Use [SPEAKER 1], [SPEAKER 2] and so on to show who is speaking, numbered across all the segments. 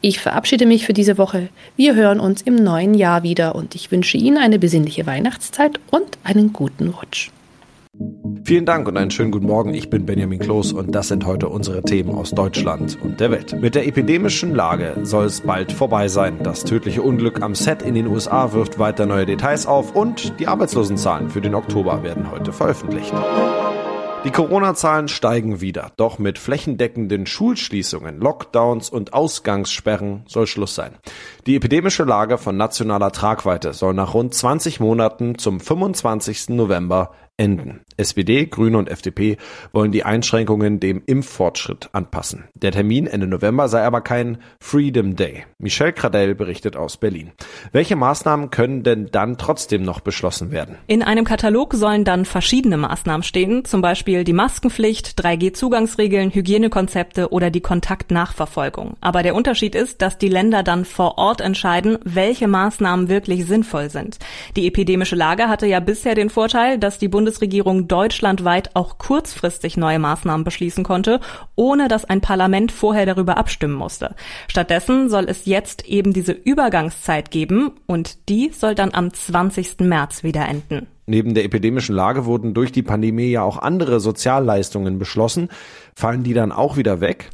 [SPEAKER 1] Ich verabschiede mich für diese Woche. Wir hören uns im neuen Jahr wieder und ich wünsche Ihnen eine besinnliche Weihnachtszeit und einen guten Rutsch.
[SPEAKER 2] Vielen Dank und einen schönen guten Morgen. Ich bin Benjamin Kloß und das sind heute unsere Themen aus Deutschland und der Welt. Mit der epidemischen Lage soll es bald vorbei sein. Das tödliche Unglück am Set in den USA wirft weiter neue Details auf und die Arbeitslosenzahlen für den Oktober werden heute veröffentlicht. Die Corona-Zahlen steigen wieder, doch mit flächendeckenden Schulschließungen, Lockdowns und Ausgangssperren soll Schluss sein. Die epidemische Lage von nationaler Tragweite soll nach rund 20 Monaten zum 25. November enden. SPD, Grüne und FDP wollen die Einschränkungen dem Impffortschritt anpassen. Der Termin Ende November sei aber kein Freedom Day. Michelle Cradell berichtet aus Berlin. Welche Maßnahmen können denn dann trotzdem noch beschlossen werden?
[SPEAKER 3] In einem Katalog sollen dann verschiedene Maßnahmen stehen, zum Beispiel die Maskenpflicht, 3G-Zugangsregeln, Hygienekonzepte oder die Kontaktnachverfolgung. Aber der Unterschied ist, dass die Länder dann vor Ort entscheiden, welche Maßnahmen wirklich sinnvoll sind. Die epidemische Lage hatte ja bisher den Vorteil, dass die Bundesregierung deutschlandweit auch kurzfristig neue Maßnahmen beschließen konnte, ohne dass ein Parlament vorher darüber abstimmen musste. Stattdessen soll es jetzt eben diese Übergangszeit geben und die soll dann am 20. März wieder enden.
[SPEAKER 2] Neben der epidemischen Lage wurden durch die Pandemie ja auch andere Sozialleistungen beschlossen. Fallen die dann auch wieder weg?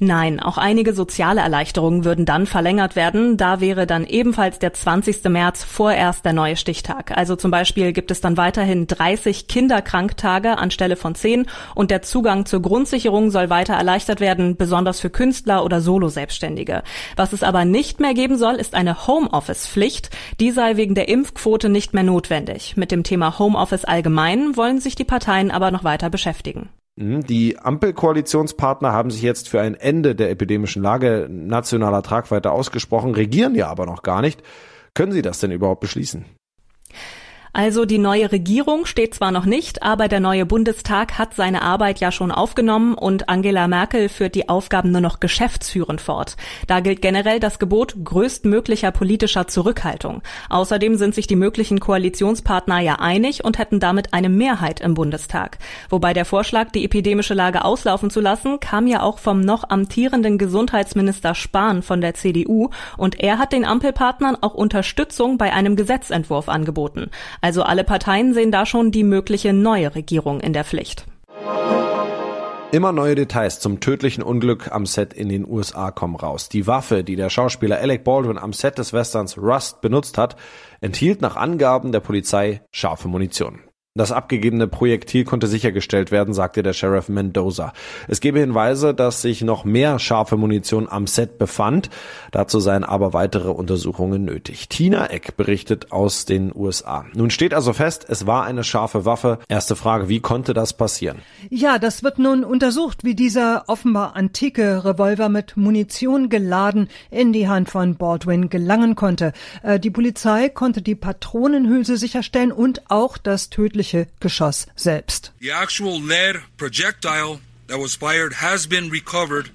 [SPEAKER 3] Nein, auch einige soziale Erleichterungen würden dann verlängert werden. Da wäre dann ebenfalls der 20. März vorerst der neue Stichtag. Also zum Beispiel gibt es dann weiterhin 30 Kinderkranktage anstelle von 10 und der Zugang zur Grundsicherung soll weiter erleichtert werden, besonders für Künstler oder Solo-Selbstständige. Was es aber nicht mehr geben soll, ist eine Homeoffice-Pflicht. Die sei wegen der Impfquote nicht mehr notwendig. Mit dem Thema Homeoffice allgemein wollen sich die Parteien aber noch weiter beschäftigen.
[SPEAKER 2] Mhm, die Ampelkoalitionspartner haben sich jetzt für ein Ende der epidemischen Lage nationaler Tragweite ausgesprochen, regieren ja aber noch gar nicht. Können Sie das denn überhaupt beschließen?
[SPEAKER 3] Also die neue Regierung steht zwar noch nicht, aber der neue Bundestag hat seine Arbeit ja schon aufgenommen und Angela Merkel führt die Aufgaben nur noch geschäftsführend fort. Da gilt generell das Gebot größtmöglicher politischer Zurückhaltung. Außerdem sind sich die möglichen Koalitionspartner ja einig und hätten damit eine Mehrheit im Bundestag. Wobei der Vorschlag, die epidemische Lage auslaufen zu lassen, kam ja auch vom noch amtierenden Gesundheitsminister Spahn von der CDU und er hat den Ampelpartnern auch Unterstützung bei einem Gesetzentwurf angeboten. Also alle Parteien sehen da schon die mögliche neue Regierung in der Pflicht.
[SPEAKER 2] Immer neue Details zum tödlichen Unglück am Set in den USA kommen raus. Die Waffe, die der Schauspieler Alec Baldwin am Set des Westerns Rust benutzt hat, enthielt nach Angaben der Polizei scharfe Munition. Das abgegebene Projektil konnte sichergestellt werden, sagte der Sheriff Mendoza. Es gebe Hinweise, dass sich noch mehr scharfe Munition am Set befand. Dazu seien aber weitere Untersuchungen nötig. Tina Eck berichtet aus den USA. Nun steht also fest, es war eine scharfe Waffe. Erste Frage, wie konnte das passieren?
[SPEAKER 4] Ja, das wird nun untersucht, wie dieser offenbar antike Revolver mit Munition geladen in die Hand von Baldwin gelangen konnte. Äh, die Polizei konnte die Patronenhülse sicherstellen und auch das tödliche tödliche Geschoss selbst. The actual lead projectile that was fired has been recovered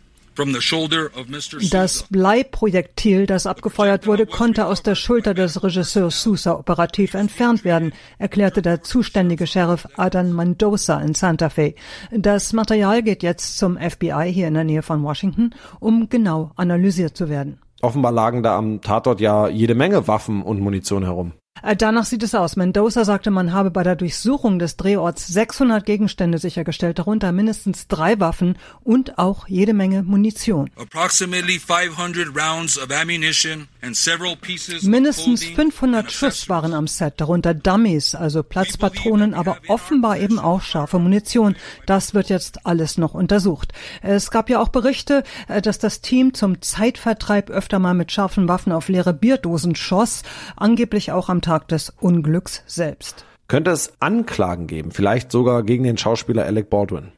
[SPEAKER 4] das Bleiprojektil, das abgefeuert wurde, konnte aus der Schulter des Regisseurs Sousa operativ entfernt werden, erklärte der zuständige Sheriff Adam Mendoza in Santa Fe. Das Material geht jetzt zum FBI hier in der Nähe von Washington, um genau analysiert zu werden.
[SPEAKER 2] Offenbar lagen da am Tatort ja jede Menge Waffen und Munition herum.
[SPEAKER 4] Äh, danach sieht es aus. Mendoza sagte, man habe bei der Durchsuchung des Drehorts 600 Gegenstände sichergestellt, darunter mindestens drei Waffen und auch jede Menge Munition. Mindestens 500 Schuss waren am Set, darunter Dummies, also Platzpatronen, aber offenbar eben auch scharfe Munition. Das wird jetzt alles noch untersucht. Es gab ja auch Berichte, äh, dass das Team zum Zeitvertreib öfter mal mit scharfen Waffen auf leere Bierdosen schoss, angeblich auch am Tag des Unglücks selbst.
[SPEAKER 2] Könnte es Anklagen geben, vielleicht sogar gegen den Schauspieler Alec Baldwin?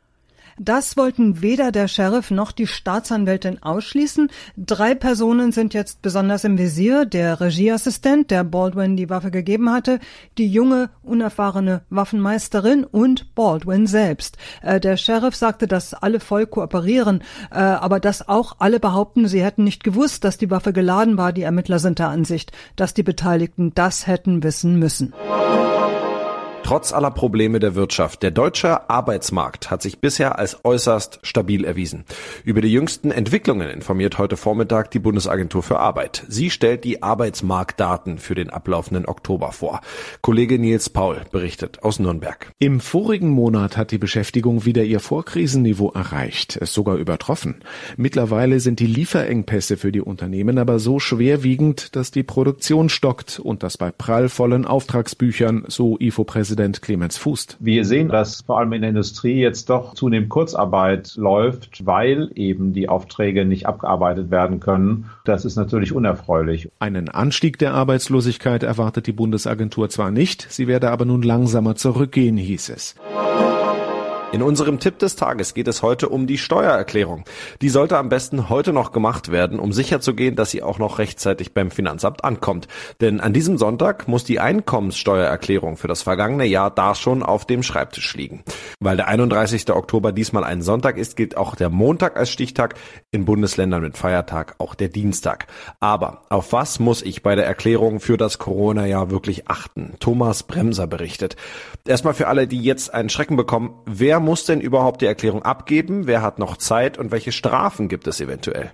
[SPEAKER 4] Das wollten weder der Sheriff noch die Staatsanwältin ausschließen. Drei Personen sind jetzt besonders im Visier. Der Regieassistent, der Baldwin die Waffe gegeben hatte, die junge, unerfahrene Waffenmeisterin und Baldwin selbst. Äh, der Sheriff sagte, dass alle voll kooperieren, äh, aber dass auch alle behaupten, sie hätten nicht gewusst, dass die Waffe geladen war. Die Ermittler sind der Ansicht, dass die Beteiligten das hätten wissen müssen.
[SPEAKER 2] Trotz aller Probleme der Wirtschaft, der deutsche Arbeitsmarkt hat sich bisher als äußerst stabil erwiesen. Über die jüngsten Entwicklungen informiert heute Vormittag die Bundesagentur für Arbeit. Sie stellt die Arbeitsmarktdaten für den ablaufenden Oktober vor. Kollege Nils Paul berichtet aus Nürnberg.
[SPEAKER 5] Im vorigen Monat hat die Beschäftigung wieder ihr Vorkrisenniveau erreicht, es sogar übertroffen. Mittlerweile sind die Lieferengpässe für die Unternehmen aber so schwerwiegend, dass die Produktion stockt und das bei prallvollen Auftragsbüchern, so IFO-Präsident Korrespondent Clemens Fußt.
[SPEAKER 6] Wir sehen, dass vor allem in der Industrie jetzt doch zunehmend Kurzarbeit läuft, weil eben die Aufträge nicht abgearbeitet werden können. Das ist natürlich unerfreulich.
[SPEAKER 5] Einen Anstieg der Arbeitslosigkeit erwartet die Bundesagentur zwar nicht, sie werde aber nun langsamer zurückgehen, hieß es.
[SPEAKER 2] In unserem Tipp des Tages geht es heute um die Steuererklärung. Die sollte am besten heute noch gemacht werden, um sicherzugehen, dass sie auch noch rechtzeitig beim Finanzamt ankommt. Denn an diesem Sonntag muss die Einkommenssteuererklärung für das vergangene Jahr da schon auf dem Schreibtisch liegen. Weil der 31. Oktober diesmal ein Sonntag ist, gilt auch der Montag als Stichtag, in Bundesländern mit Feiertag auch der Dienstag. Aber auf was muss ich bei der Erklärung für das Corona-Jahr wirklich achten? Thomas Bremser berichtet. Erstmal für alle, die jetzt einen Schrecken bekommen, wer muss denn überhaupt die Erklärung abgeben? Wer hat noch Zeit und welche Strafen gibt es eventuell?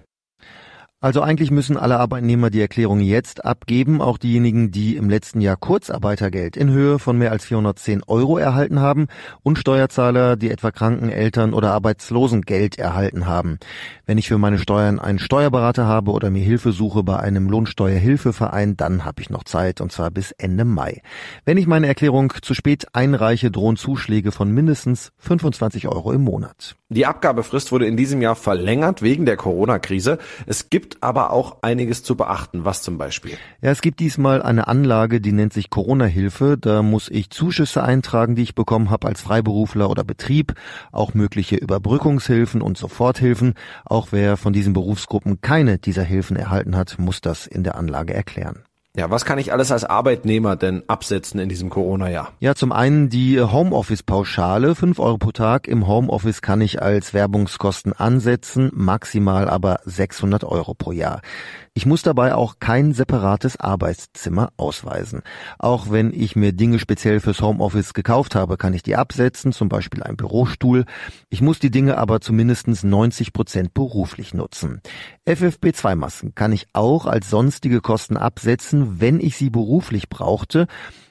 [SPEAKER 7] Also eigentlich müssen alle Arbeitnehmer die Erklärung jetzt abgeben, auch diejenigen, die im letzten Jahr Kurzarbeitergeld in Höhe von mehr als 410 Euro erhalten haben und Steuerzahler, die etwa Kranken, Eltern oder Arbeitslosengeld erhalten haben. Wenn ich für meine Steuern einen Steuerberater habe oder mir Hilfe suche bei einem Lohnsteuerhilfeverein, dann habe ich noch Zeit und zwar bis Ende Mai. Wenn ich meine Erklärung zu spät einreiche, drohen Zuschläge von mindestens 25 Euro im Monat.
[SPEAKER 2] Die Abgabefrist wurde in diesem Jahr verlängert wegen der Corona-Krise. Es gibt gibt aber auch einiges zu beachten. Was zum Beispiel?
[SPEAKER 7] Ja, es gibt diesmal eine Anlage, die nennt sich Corona-Hilfe. Da muss ich Zuschüsse eintragen, die ich bekommen habe als Freiberufler oder Betrieb, auch mögliche Überbrückungshilfen und Soforthilfen. Auch wer von diesen Berufsgruppen keine dieser Hilfen erhalten hat, muss das in der Anlage erklären.
[SPEAKER 2] Ja, was kann ich alles als Arbeitnehmer denn absetzen in diesem Corona-Jahr?
[SPEAKER 7] Ja, zum einen die Homeoffice-Pauschale. fünf Euro pro Tag im Homeoffice kann ich als Werbungskosten ansetzen, maximal aber 600 Euro pro Jahr. Ich muss dabei auch kein separates Arbeitszimmer ausweisen. Auch wenn ich mir Dinge speziell fürs Homeoffice gekauft habe, kann ich die absetzen, zum Beispiel ein Bürostuhl. Ich muss die Dinge aber zu mindestens 90 Prozent beruflich nutzen. FFP2-Masken kann ich auch als sonstige Kosten absetzen, wenn ich sie beruflich brauchte.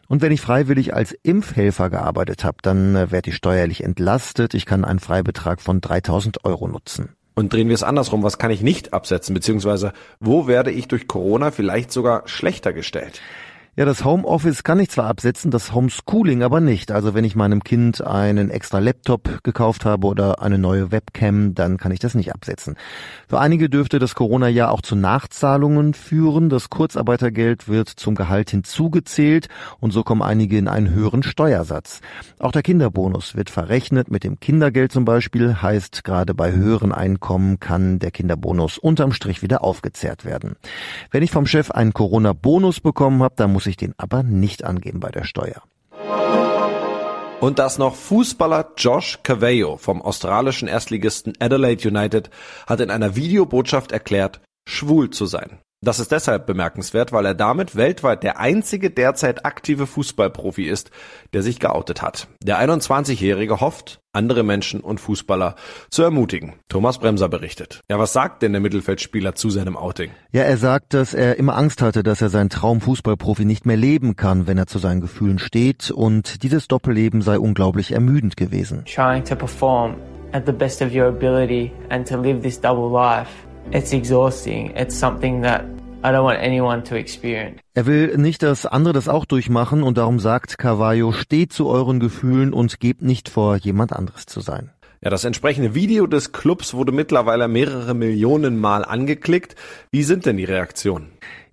[SPEAKER 7] Und wenn ich freiwillig als Impfhelfer gearbeitet habe, dann äh, werde ich steuerlich entlastet. Ich kann einen Freibetrag von 3000 Euro nutzen.
[SPEAKER 2] Und drehen wir es andersrum, was kann ich nicht absetzen, beziehungsweise wo werde ich durch Corona vielleicht sogar schlechter gestellt?
[SPEAKER 7] Ja, das Homeoffice kann ich zwar absetzen, das Homeschooling aber nicht. Also wenn ich meinem Kind einen extra Laptop gekauft habe oder eine neue Webcam, dann kann ich das nicht absetzen. Für einige dürfte das Corona-Jahr auch zu Nachzahlungen führen. Das Kurzarbeitergeld wird zum Gehalt hinzugezählt und so kommen einige in einen höheren Steuersatz. Auch der Kinderbonus wird verrechnet mit dem Kindergeld zum Beispiel, heißt gerade bei höheren Einkommen kann der Kinderbonus unterm Strich wieder aufgezehrt werden. Wenn ich vom Chef einen Corona-Bonus bekommen habe, dann muss muss ich den aber nicht angeben bei der Steuer.
[SPEAKER 2] Und das noch Fußballer Josh Cavallo vom australischen Erstligisten Adelaide United hat in einer Videobotschaft erklärt, schwul zu sein. Das ist deshalb bemerkenswert, weil er damit weltweit der einzige derzeit aktive Fußballprofi ist, der sich geoutet hat. Der 21-Jährige hofft, andere Menschen und Fußballer zu ermutigen. Thomas Bremser berichtet. Ja, was sagt denn der Mittelfeldspieler zu seinem Outing?
[SPEAKER 7] Ja, er sagt, dass er immer Angst hatte, dass er seinen Traum Fußballprofi nicht mehr leben kann, wenn er zu seinen Gefühlen steht und dieses Doppelleben sei unglaublich ermüdend gewesen.
[SPEAKER 8] Trying to perform at the best of your ability and to live this double life. It's exhausting. It's something that I don't want anyone to experience.
[SPEAKER 7] Er will nicht, dass andere das auch durchmachen und darum sagt Carvalho, steht zu euren Gefühlen und gebt nicht vor, jemand anderes zu sein.
[SPEAKER 2] Ja, das entsprechende Video des Clubs wurde mittlerweile mehrere Millionen Mal angeklickt. Wie sind denn die Reaktionen?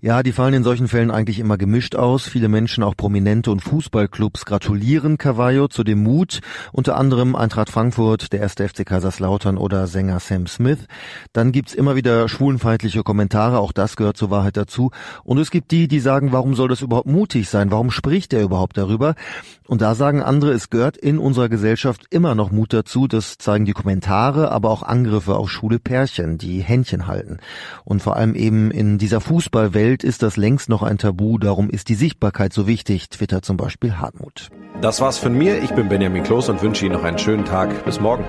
[SPEAKER 7] Ja, die fallen in solchen Fällen eigentlich immer gemischt aus. Viele Menschen, auch Prominente und Fußballclubs gratulieren Cavallo zu dem Mut. Unter anderem Eintracht Frankfurt, der erste FC Kaiserslautern oder Sänger Sam Smith. Dann gibt's immer wieder schwulenfeindliche Kommentare, auch das gehört zur Wahrheit dazu. Und es gibt die, die sagen, warum soll das überhaupt mutig sein? Warum spricht er überhaupt darüber? Und da sagen andere, es gehört in unserer Gesellschaft immer noch Mut dazu. Das zeigen die Kommentare, aber auch Angriffe auf schwule Pärchen, die Händchen halten. Und vor allem eben in dieser Fußballwelt Welt ist das längst noch ein Tabu, darum ist die Sichtbarkeit so wichtig, twittert zum Beispiel Hartmut.
[SPEAKER 2] Das war's von mir, ich bin Benjamin Kloß und wünsche Ihnen noch einen schönen Tag. Bis morgen.